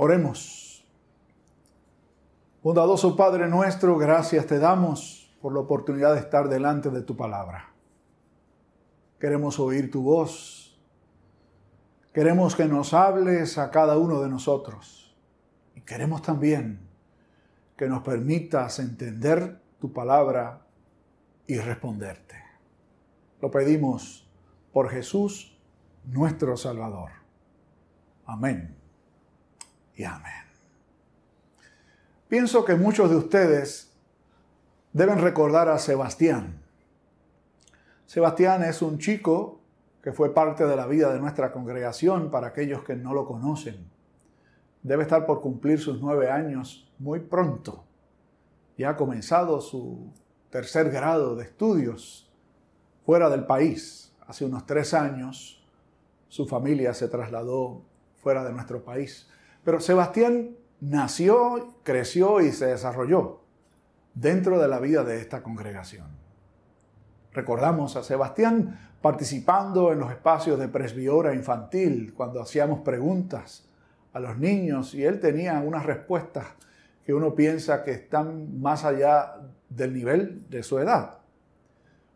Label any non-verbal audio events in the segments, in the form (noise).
Oremos. Bondadoso Padre nuestro, gracias te damos por la oportunidad de estar delante de tu palabra. Queremos oír tu voz. Queremos que nos hables a cada uno de nosotros. Y queremos también que nos permitas entender tu palabra y responderte. Lo pedimos por Jesús, nuestro Salvador. Amén y amén. Pienso que muchos de ustedes deben recordar a Sebastián. Sebastián es un chico que fue parte de la vida de nuestra congregación para aquellos que no lo conocen. Debe estar por cumplir sus nueve años muy pronto. Ya ha comenzado su tercer grado de estudios fuera del país. Hace unos tres años su familia se trasladó fuera de nuestro país. Pero Sebastián nació, creció y se desarrolló dentro de la vida de esta congregación. Recordamos a Sebastián participando en los espacios de presbiora infantil cuando hacíamos preguntas a los niños y él tenía unas respuestas que uno piensa que están más allá del nivel de su edad.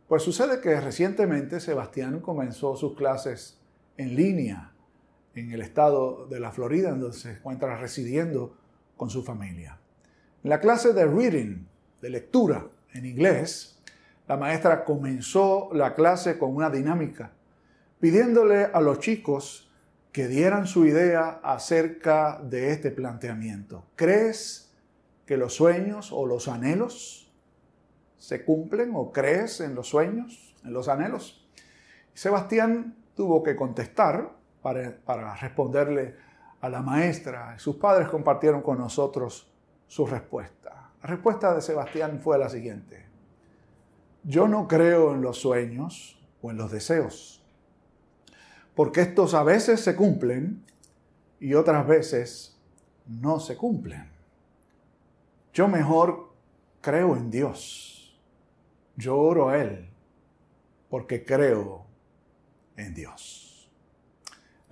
Pues sucede que recientemente Sebastián comenzó sus clases en línea en el estado de la Florida, donde se encuentra residiendo con su familia. En la clase de reading, de lectura en inglés, la maestra comenzó la clase con una dinámica, pidiéndole a los chicos que dieran su idea acerca de este planteamiento. ¿Crees que los sueños o los anhelos se cumplen o crees en los sueños, en los anhelos? Sebastián tuvo que contestar para, responderle a la maestra. Sus padres compartieron con nosotros su respuesta. La respuesta de Sebastián fue la siguiente. Yo no creo en los sueños o en los deseos, porque estos a veces se cumplen y otras veces no se cumplen. Yo mejor creo en Dios. Yo oro a Él porque creo en Dios.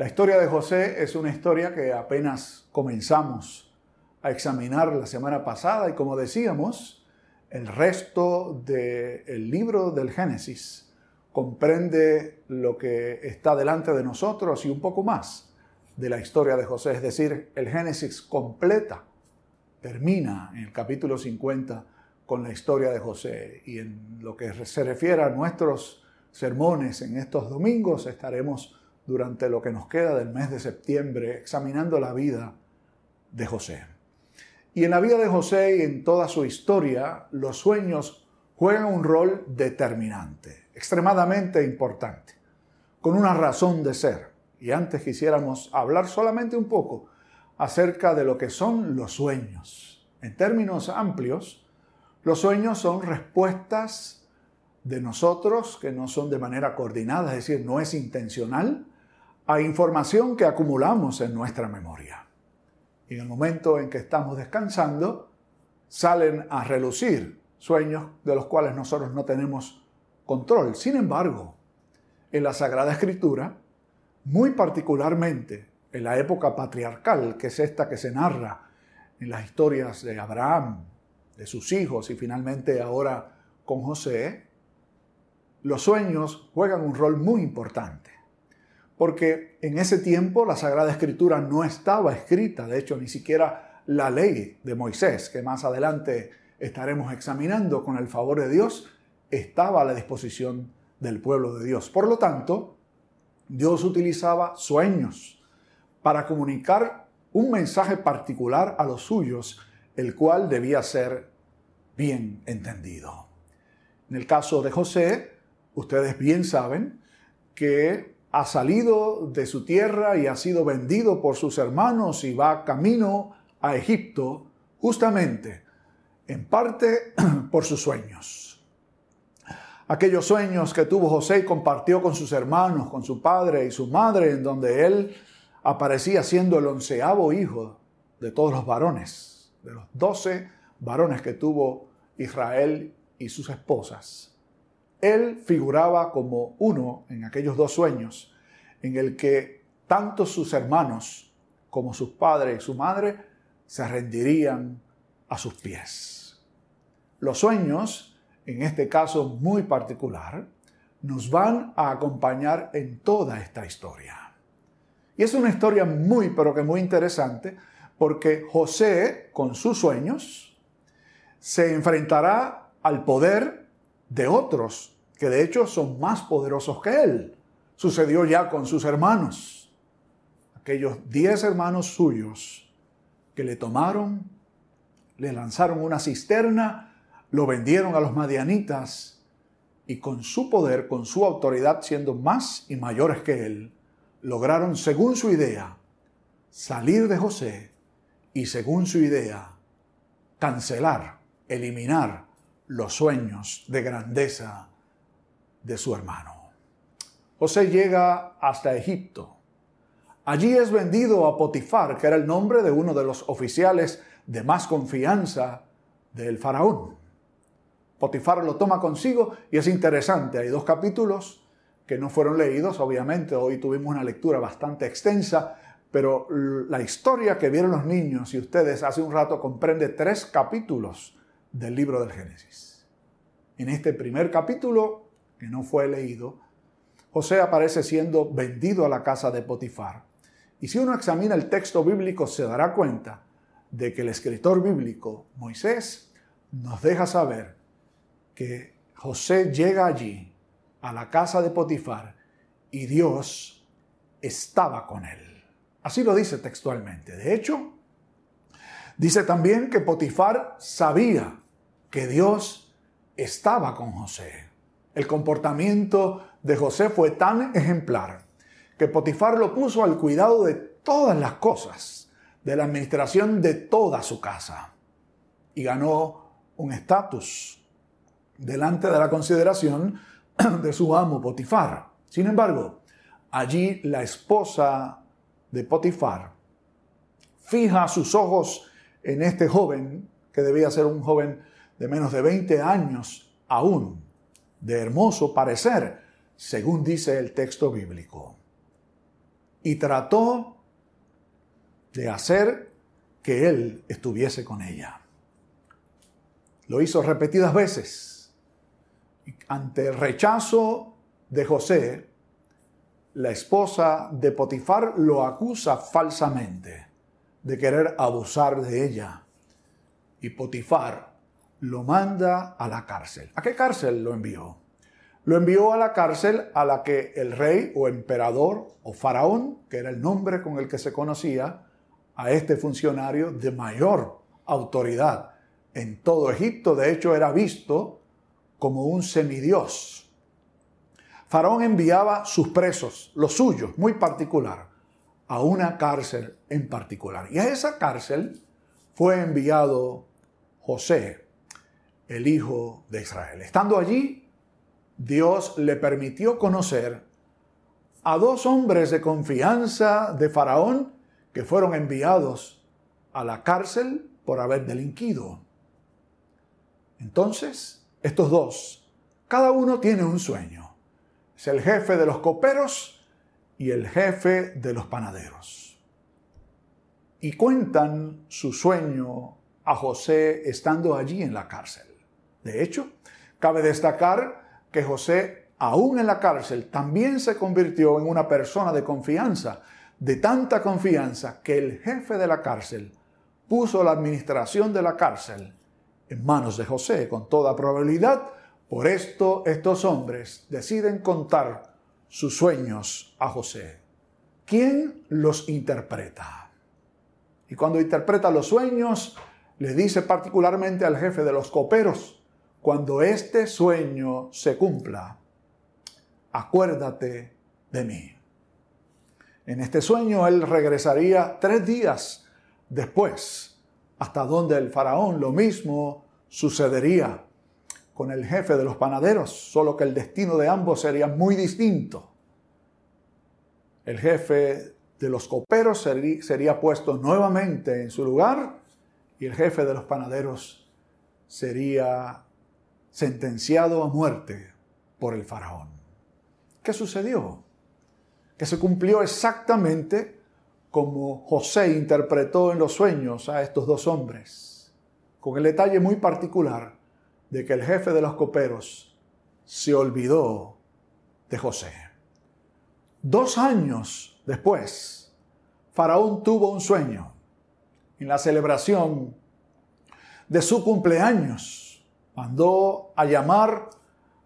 La historia de José es una historia que apenas comenzamos a examinar la semana pasada y como decíamos, el resto del libro del Génesis comprende lo que está delante de nosotros y un poco más de la historia de José, es decir, el Génesis completa, termina en el capítulo 50 con la historia de José. Y en lo que se refiere a nuestros sermones en estos domingos estaremos durante lo que nos queda del mes de septiembre examinando la vida de José. Y en la vida de José y en toda su historia, los sueños juegan un rol determinante, extremadamente importante, con una razón de ser. Y antes quisiéramos hablar solamente un poco acerca de lo que son los sueños. En términos amplios, los sueños son respuestas de nosotros que no son de manera coordinada, es decir, no es intencional, a información que acumulamos en nuestra memoria. Y en el momento en que estamos descansando, salen a relucir sueños de los cuales nosotros no tenemos control. Sin embargo, en la Sagrada Escritura, muy particularmente en la época patriarcal, que es esta que se narra en las historias de Abraham, de sus hijos y finalmente ahora con José, los sueños juegan un rol muy importante porque en ese tiempo la Sagrada Escritura no estaba escrita, de hecho ni siquiera la ley de Moisés, que más adelante estaremos examinando con el favor de Dios, estaba a la disposición del pueblo de Dios. Por lo tanto, Dios utilizaba sueños para comunicar un mensaje particular a los suyos, el cual debía ser bien entendido. En el caso de José, ustedes bien saben que ha salido de su tierra y ha sido vendido por sus hermanos y va camino a Egipto, justamente, en parte (clears throat) por sus sueños. Aquellos sueños que tuvo José y compartió con sus hermanos, con su padre y su madre, en donde él aparecía siendo el onceavo hijo de todos los varones, de los doce varones que tuvo Israel y sus esposas. Él figuraba como uno en aquellos dos sueños en el que tanto sus hermanos como sus padres y su madre, se rendirían a sus pies. Los sueños, en este caso muy particular, nos van a acompañar en toda esta historia. Y es una historia muy, pero que muy interesante, porque José, con sus sueños, se enfrentará al poder de otros, que de hecho son más poderosos que él. Sucedió ya con sus hermanos, aquellos diez hermanos suyos que le tomaron, le lanzaron una cisterna, lo vendieron a los madianitas y con su poder, con su autoridad, siendo más y mayores que él, lograron, según su idea, salir de José y, según su idea, cancelar, eliminar los sueños de grandeza de su hermano. José llega hasta Egipto. Allí es vendido a Potifar, que era el nombre de uno de los oficiales de más confianza del faraón. Potifar lo toma consigo y es interesante, hay dos capítulos que no fueron leídos, obviamente, hoy tuvimos una lectura bastante extensa, pero la historia que vieron los niños y ustedes hace un rato comprende tres capítulos del libro del Génesis. En este primer capítulo, que no fue leído, José aparece siendo vendido a la casa de Potifar. Y si uno examina el texto bíblico se dará cuenta de que el escritor bíblico, Moisés, nos deja saber que José llega allí a la casa de Potifar y Dios estaba con él. Así lo dice textualmente. De hecho, dice también que Potifar sabía que Dios estaba con José. El comportamiento de José fue tan ejemplar que Potifar lo puso al cuidado de todas las cosas, de la administración de toda su casa. Y ganó un estatus delante de la consideración (clears throat) de su amo Potifar. Sin embargo, allí la esposa de Potifar fija sus ojos en este joven, que debía ser un joven de menos de 20 años aún, de hermoso parecer, según dice el texto bíblico. Y trató de hacer que él estuviese con ella. Lo hizo repetidas veces ante el rechazo de José, la esposa de Potifar lo acusa falsamente de querer abusar de ella. Y Potifar lo manda a la cárcel. ¿A qué cárcel lo envió? Lo envió a la cárcel a la que el rey o emperador o faraón, que era el nombre con el que se conocía a este funcionario de mayor autoridad en todo Egipto, de hecho era visto como un semidios. Faraón enviaba sus presos, los suyos, muy particular, a una cárcel en particular. Y a esa cárcel fue enviado José, el hijo de Israel. Estando allí, Dios le permitió conocer a dos hombres de confianza de Faraón que fueron enviados a la cárcel por haber delinquido. Entonces, estos dos, cada uno tiene un sueño. Es el jefe de los coperos y el jefe de los panaderos. Y cuentan su sueño a José estando allí en la cárcel. De hecho, cabe destacar que José, aún en la cárcel, también se convirtió en una persona de confianza, de tanta confianza que el jefe de la cárcel puso la administración de la cárcel en manos de José, con toda probabilidad. Por esto estos hombres deciden contar sus sueños a José. ¿Quién los interpreta? Y cuando interpreta los sueños, le dice particularmente al jefe de los coperos, cuando este sueño se cumpla, acuérdate de mí. En este sueño él regresaría tres días después hasta donde el faraón lo mismo sucedería con el jefe de los panaderos, solo que el destino de ambos sería muy distinto. El jefe de los coperos sería puesto nuevamente en su lugar y el jefe de los panaderos sería sentenciado a muerte por el faraón. ¿Qué sucedió? Que se cumplió exactamente como José interpretó en los sueños a estos dos hombres, con el detalle muy particular de que el jefe de los coperos se olvidó de José. Dos años después, Faraón tuvo un sueño en la celebración de su cumpleaños. Mandó a llamar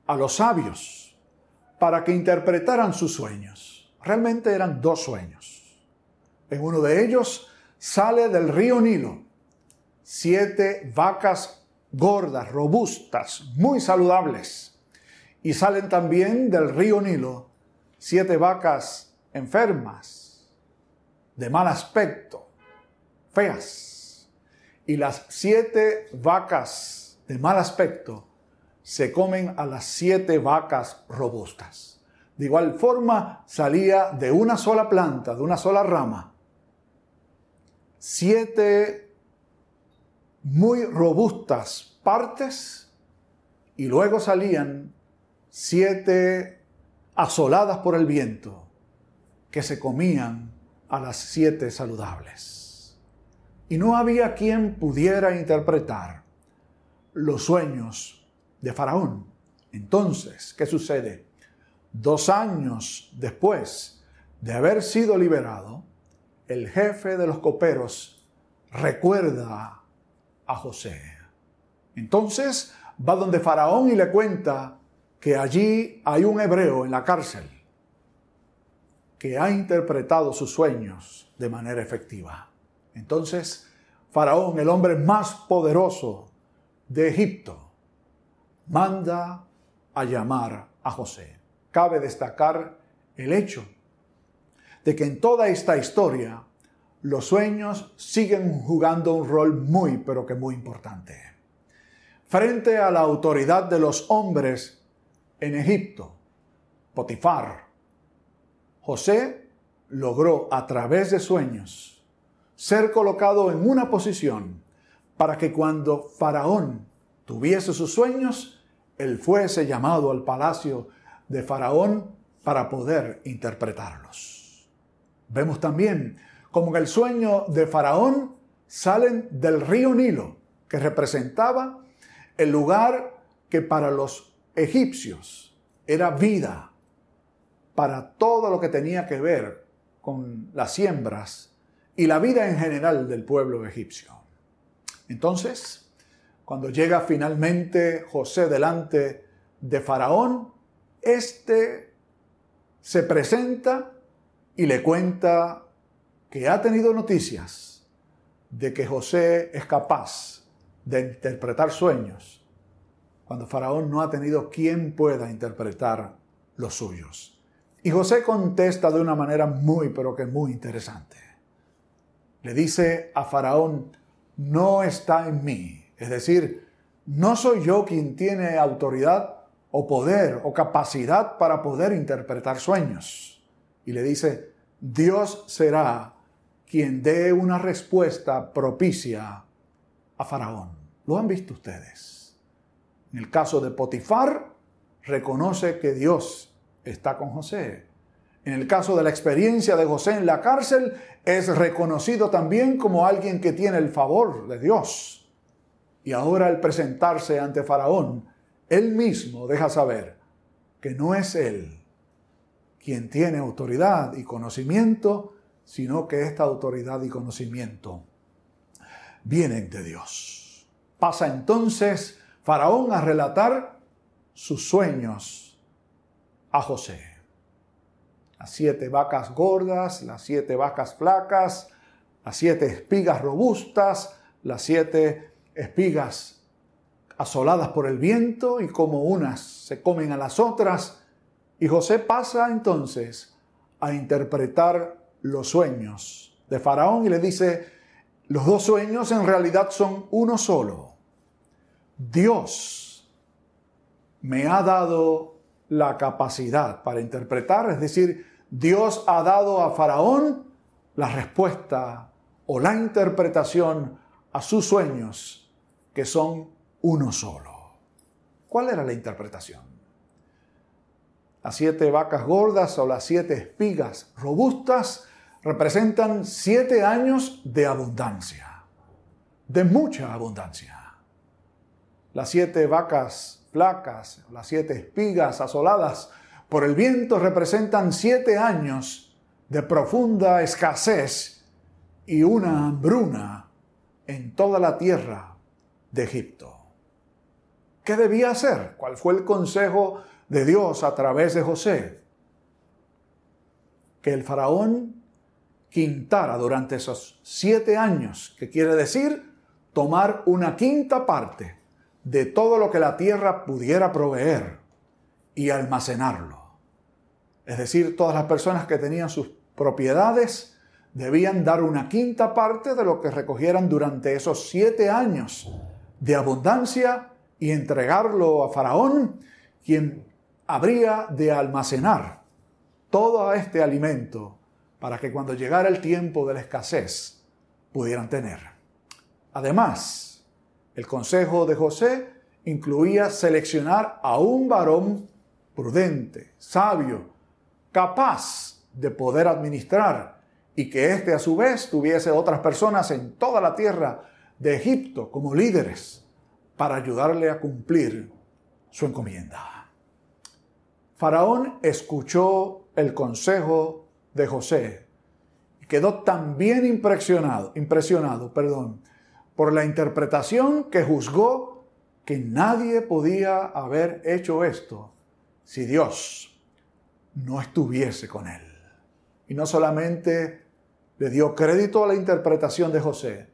a los sabios para que interpretaran sus sueños. Realmente eran dos sueños. En uno de ellos sale del río Nilo siete vacas gordas, robustas, muy saludables. Y salen también del río Nilo siete vacas enfermas, de mal aspecto, feas. Y las siete vacas de mal aspecto se comen a las siete vacas robustas. De igual forma salía de una sola planta, de una sola rama, siete muy robustas partes y luego salían siete asoladas por el viento que se comían a las siete saludables. Y no había quien pudiera interpretar los sueños de Faraón. Entonces, ¿qué sucede? Dos años después de haber sido liberado, el jefe de los coperos recuerda a José. Entonces va donde Faraón y le cuenta que allí hay un hebreo en la cárcel que ha interpretado sus sueños de manera efectiva. Entonces Faraón, el hombre más poderoso de Egipto, manda a llamar a José. Cabe destacar el hecho de que en toda esta historia los sueños siguen jugando un rol muy, pero que muy importante. Frente a la autoridad de los hombres en Egipto, Potifar, José logró a través de sueños ser colocado en una posición para que cuando Faraón tuviese sus sueños, él fuese llamado al palacio de Faraón para poder interpretarlos. Vemos también como en el sueño de Faraón salen del río Nilo, que representaba el lugar que para los egipcios era vida, para todo lo que tenía que ver con las siembras y la vida en general del pueblo egipcio. Entonces, cuando llega finalmente José delante de Faraón, éste se presenta y le cuenta que ha tenido noticias de que José es capaz de interpretar sueños cuando Faraón no ha tenido quien pueda interpretar los suyos. Y José contesta de una manera muy, pero que muy interesante. Le dice a Faraón, no está en mí. Es decir, no soy yo quien tiene autoridad o poder o capacidad para poder interpretar sueños y le dice, Dios será quien dé una respuesta propicia a Faraón. ¿Lo han visto ustedes? En el caso de Potifar, reconoce que Dios está con José. En el caso de la experiencia de José en la cárcel, es reconocido también como alguien que tiene el favor de Dios. Y ahora al presentarse ante Faraón, él mismo deja saber que no es él quien tiene autoridad y conocimiento, sino que esta autoridad y conocimiento vienen de Dios. Pasa entonces Faraón a relatar sus sueños a José. Las siete vacas gordas, las siete vacas flacas, las siete espigas robustas, las siete espigas asoladas por el viento y como unas se comen a las otras, y José pasa entonces a interpretar los sueños de Faraón y le dice, los dos sueños en realidad son uno solo. Dios me ha dado la capacidad para interpretar, es decir, Dios ha dado a Faraón la respuesta o la interpretación a sus sueños, que son uno solo. ¿Cuál era la interpretación? Las siete vacas gordas o las siete espigas robustas representan siete años de abundancia, de mucha abundancia. Las siete vacas flacas, las siete espigas asoladas por el viento representan siete años de profunda escasez y una hambruna en toda la tierra de Egipto. ¿Qué debía hacer? ¿Cuál fue el consejo de Dios a través de José? Que el faraón quintara durante esos siete años, que quiere decir tomar una quinta parte de todo lo que la tierra pudiera proveer y almacenarlo. Es decir, todas las personas que tenían sus propiedades debían dar una quinta parte de lo que recogieran durante esos siete años de abundancia y entregarlo a Faraón, quien habría de almacenar todo este alimento para que cuando llegara el tiempo de la escasez pudieran tener. Además, el consejo de José incluía seleccionar a un varón prudente, sabio, capaz de poder administrar y que éste a su vez tuviese otras personas en toda la tierra de Egipto como líderes para ayudarle a cumplir su encomienda. Faraón escuchó el consejo de José y quedó también impresionado, impresionado perdón, por la interpretación que juzgó que nadie podía haber hecho esto si Dios no estuviese con él. Y no solamente le dio crédito a la interpretación de José,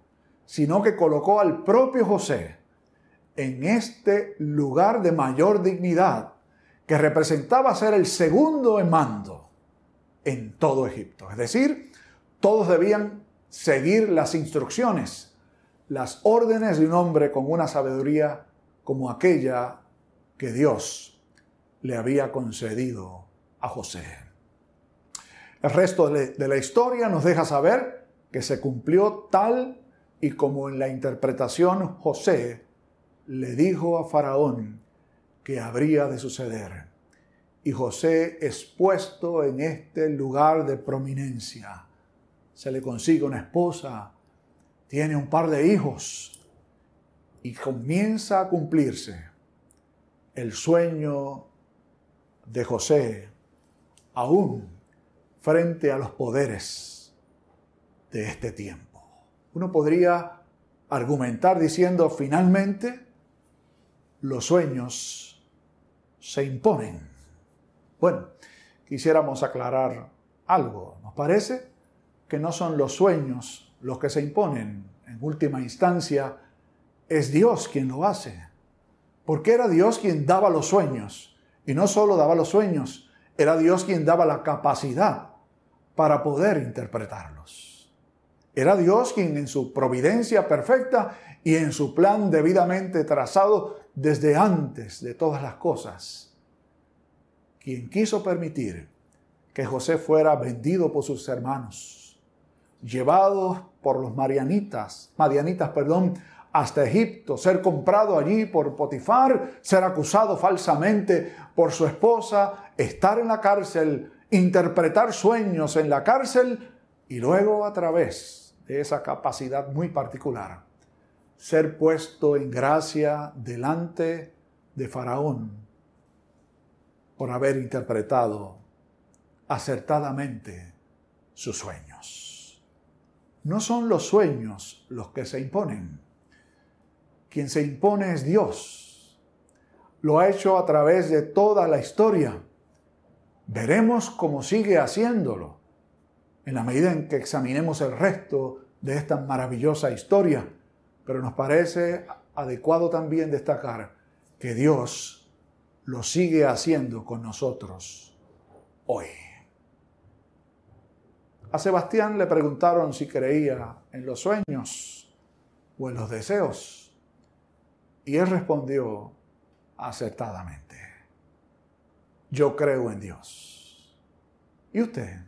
sino que colocó al propio José en este lugar de mayor dignidad que representaba ser el segundo en mando en todo Egipto. Es decir, todos debían seguir las instrucciones, las órdenes de un hombre con una sabiduría como aquella que Dios le había concedido a José. El resto de la historia nos deja saber que se cumplió tal y como en la interpretación José le dijo a Faraón que habría de suceder. Y José es puesto en este lugar de prominencia. Se le consigue una esposa, tiene un par de hijos y comienza a cumplirse el sueño de José aún frente a los poderes de este tiempo. Uno podría argumentar diciendo finalmente los sueños se imponen. Bueno, quisiéramos aclarar algo. Nos parece que no son los sueños los que se imponen. En última instancia, es Dios quien lo hace. Porque era Dios quien daba los sueños. Y no solo daba los sueños, era Dios quien daba la capacidad para poder interpretarlos. Era Dios quien en su providencia perfecta y en su plan debidamente trazado desde antes de todas las cosas, quien quiso permitir que José fuera vendido por sus hermanos, llevado por los marianitas, madianitas, perdón, hasta Egipto, ser comprado allí por Potifar, ser acusado falsamente por su esposa, estar en la cárcel, interpretar sueños en la cárcel y luego a través de esa capacidad muy particular ser puesto en gracia delante de Faraón por haber interpretado acertadamente sus sueños. No son los sueños los que se imponen. Quien se impone es Dios. Lo ha hecho a través de toda la historia. Veremos cómo sigue haciéndolo en la medida en que examinemos el resto de esta maravillosa historia pero nos parece adecuado también destacar que Dios lo sigue haciendo con nosotros hoy. A Sebastián le preguntaron si creía en los sueños o en los deseos. Y él respondió acertadamente, yo creo en Dios. ¿Y usted?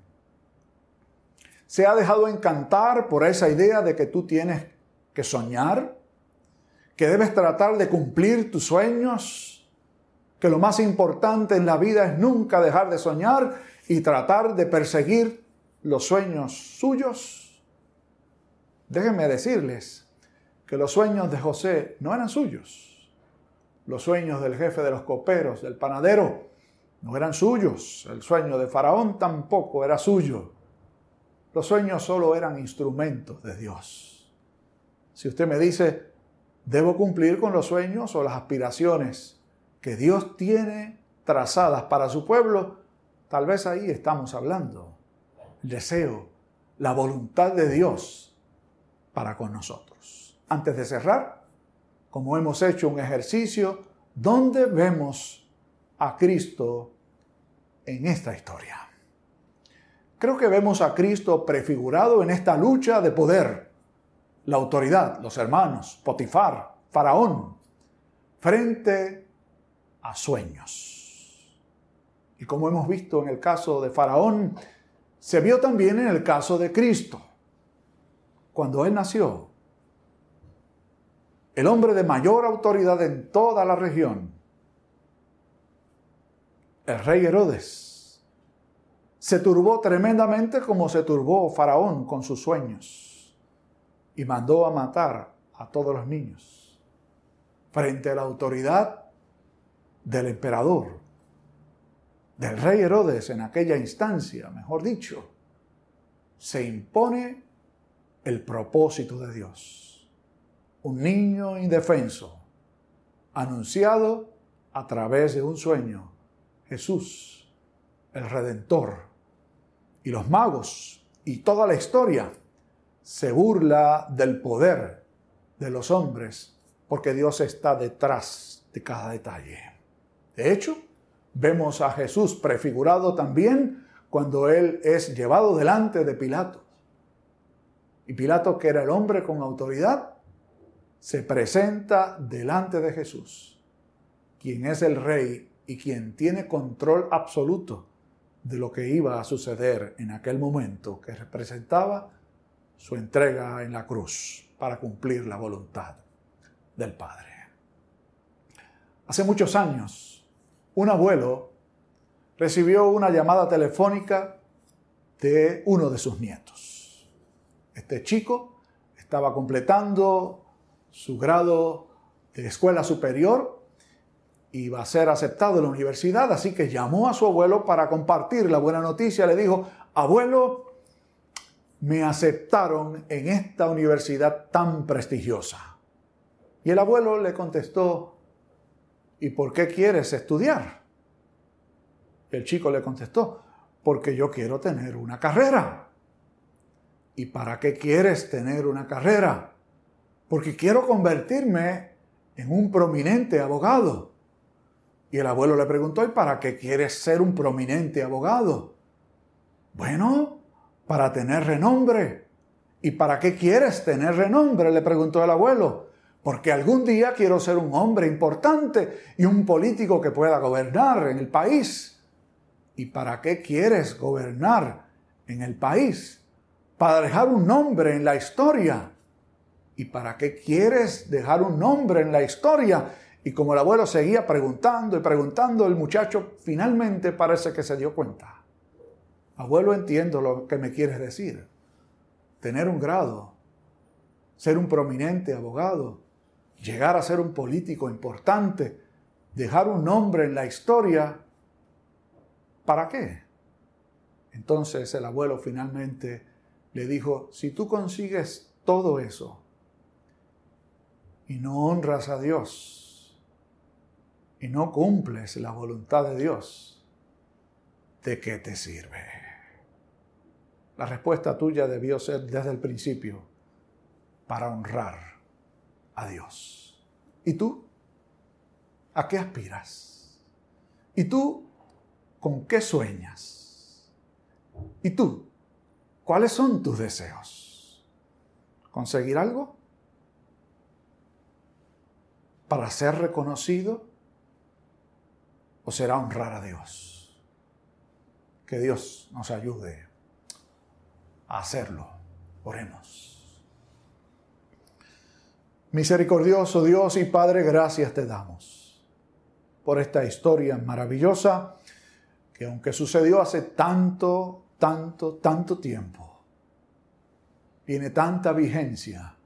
¿Se ha dejado encantar por esa idea de que tú tienes que soñar, que debes tratar de cumplir tus sueños, que lo más importante en la vida es nunca dejar de soñar y tratar de perseguir los sueños suyos? Déjenme decirles que los sueños de José no eran suyos. Los sueños del jefe de los coperos, del panadero, no eran suyos. El sueño de Faraón tampoco era suyo. Los sueños solo eran instrumentos de Dios. Si usted me dice, debo cumplir con los sueños o las aspiraciones que Dios tiene trazadas para su pueblo, tal vez ahí estamos hablando. El deseo, la voluntad de Dios para con nosotros. Antes de cerrar, como hemos hecho un ejercicio, ¿dónde vemos a Cristo en esta historia? Creo que vemos a Cristo prefigurado en esta lucha de poder. La autoridad, los hermanos, Potifar, Faraón, frente a sueños. Y como hemos visto en el caso de Faraón, se vio también en el caso de Cristo. Cuando Él nació, el hombre de mayor autoridad en toda la región, el rey Herodes, se turbó tremendamente como se turbó Faraón con sus sueños y mandó a matar a todos los niños frente a la autoridad del emperador, del rey Herodes en aquella instancia, mejor dicho, se impone el propósito de Dios. Un niño indefenso, anunciado a través de un sueño, Jesús, el Redentor, y los magos y toda la historia se burla del poder de los hombres porque Dios está detrás de cada detalle. De hecho, vemos a Jesús prefigurado también cuando Él es llevado delante de Pilato. Y Pilato, que era el hombre con autoridad, se presenta delante de Jesús, quien es el rey y quien tiene control absoluto de lo que iba a suceder en aquel momento que representaba su entrega en la cruz para cumplir la voluntad del Padre. Hace muchos años, un abuelo recibió una llamada telefónica de uno de sus nietos. Este chico estaba completando su grado de escuela superior iba a ser aceptado en la universidad, así que llamó a su abuelo para compartir la buena noticia. Le dijo, abuelo, me aceptaron en esta universidad tan prestigiosa. Y el abuelo le contestó, ¿y por qué quieres estudiar? El chico le contestó, porque yo quiero tener una carrera. ¿Y para qué quieres tener una carrera? Porque quiero convertirme en un prominente abogado. Y el abuelo le preguntó, ¿y para qué quieres ser un prominente abogado? Bueno, para tener renombre. ¿Y para qué quieres tener renombre? Le preguntó el abuelo. Porque algún día quiero ser un hombre importante y un político que pueda gobernar en el país. ¿Y para qué quieres gobernar en el país? Para dejar un nombre en la historia. ¿Y para qué quieres dejar un nombre en la historia? Y como el abuelo seguía preguntando y preguntando, el muchacho finalmente parece que se dio cuenta. Abuelo, entiendo lo que me quieres decir. Tener un grado, ser un prominente abogado, llegar a ser un político importante, dejar un nombre en la historia, ¿para qué? Entonces el abuelo finalmente le dijo, si tú consigues todo eso y no honras a Dios, y no cumples la voluntad de Dios, ¿de qué te sirve? La respuesta tuya debió ser desde el principio para honrar a Dios. ¿Y tú? ¿A qué aspiras? ¿Y tú con qué sueñas? ¿Y tú? ¿Cuáles son tus deseos? ¿Conseguir algo? ¿Para ser reconocido? o será honrar a Dios. Que Dios nos ayude a hacerlo. Oremos. Misericordioso Dios y Padre, gracias te damos por esta historia maravillosa que aunque sucedió hace tanto, tanto, tanto tiempo, tiene tanta vigencia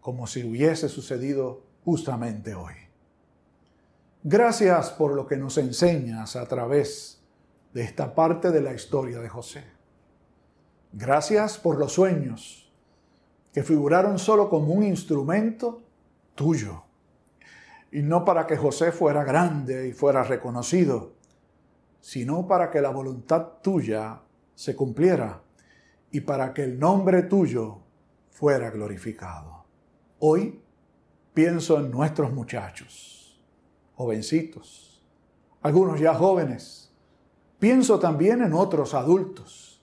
como si hubiese sucedido justamente hoy. Gracias por lo que nos enseñas a través de esta parte de la historia de José. Gracias por los sueños que figuraron solo como un instrumento tuyo y no para que José fuera grande y fuera reconocido, sino para que la voluntad tuya se cumpliera y para que el nombre tuyo fuera glorificado. Hoy pienso en nuestros muchachos, jovencitos, algunos ya jóvenes. Pienso también en otros adultos,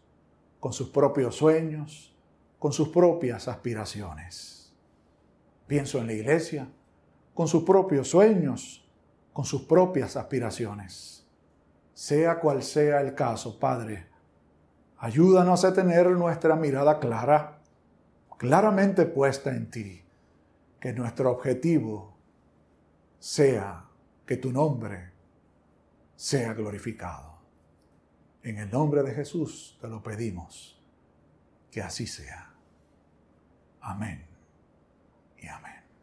con sus propios sueños, con sus propias aspiraciones. Pienso en la iglesia, con sus propios sueños, con sus propias aspiraciones sea cual sea el caso, Padre, ayúdanos a tener nuestra mirada clara, claramente puesta en ti, que nuestro objetivo sea que tu nombre sea glorificado. En el nombre de Jesús te lo pedimos, que así sea. Amén y amén.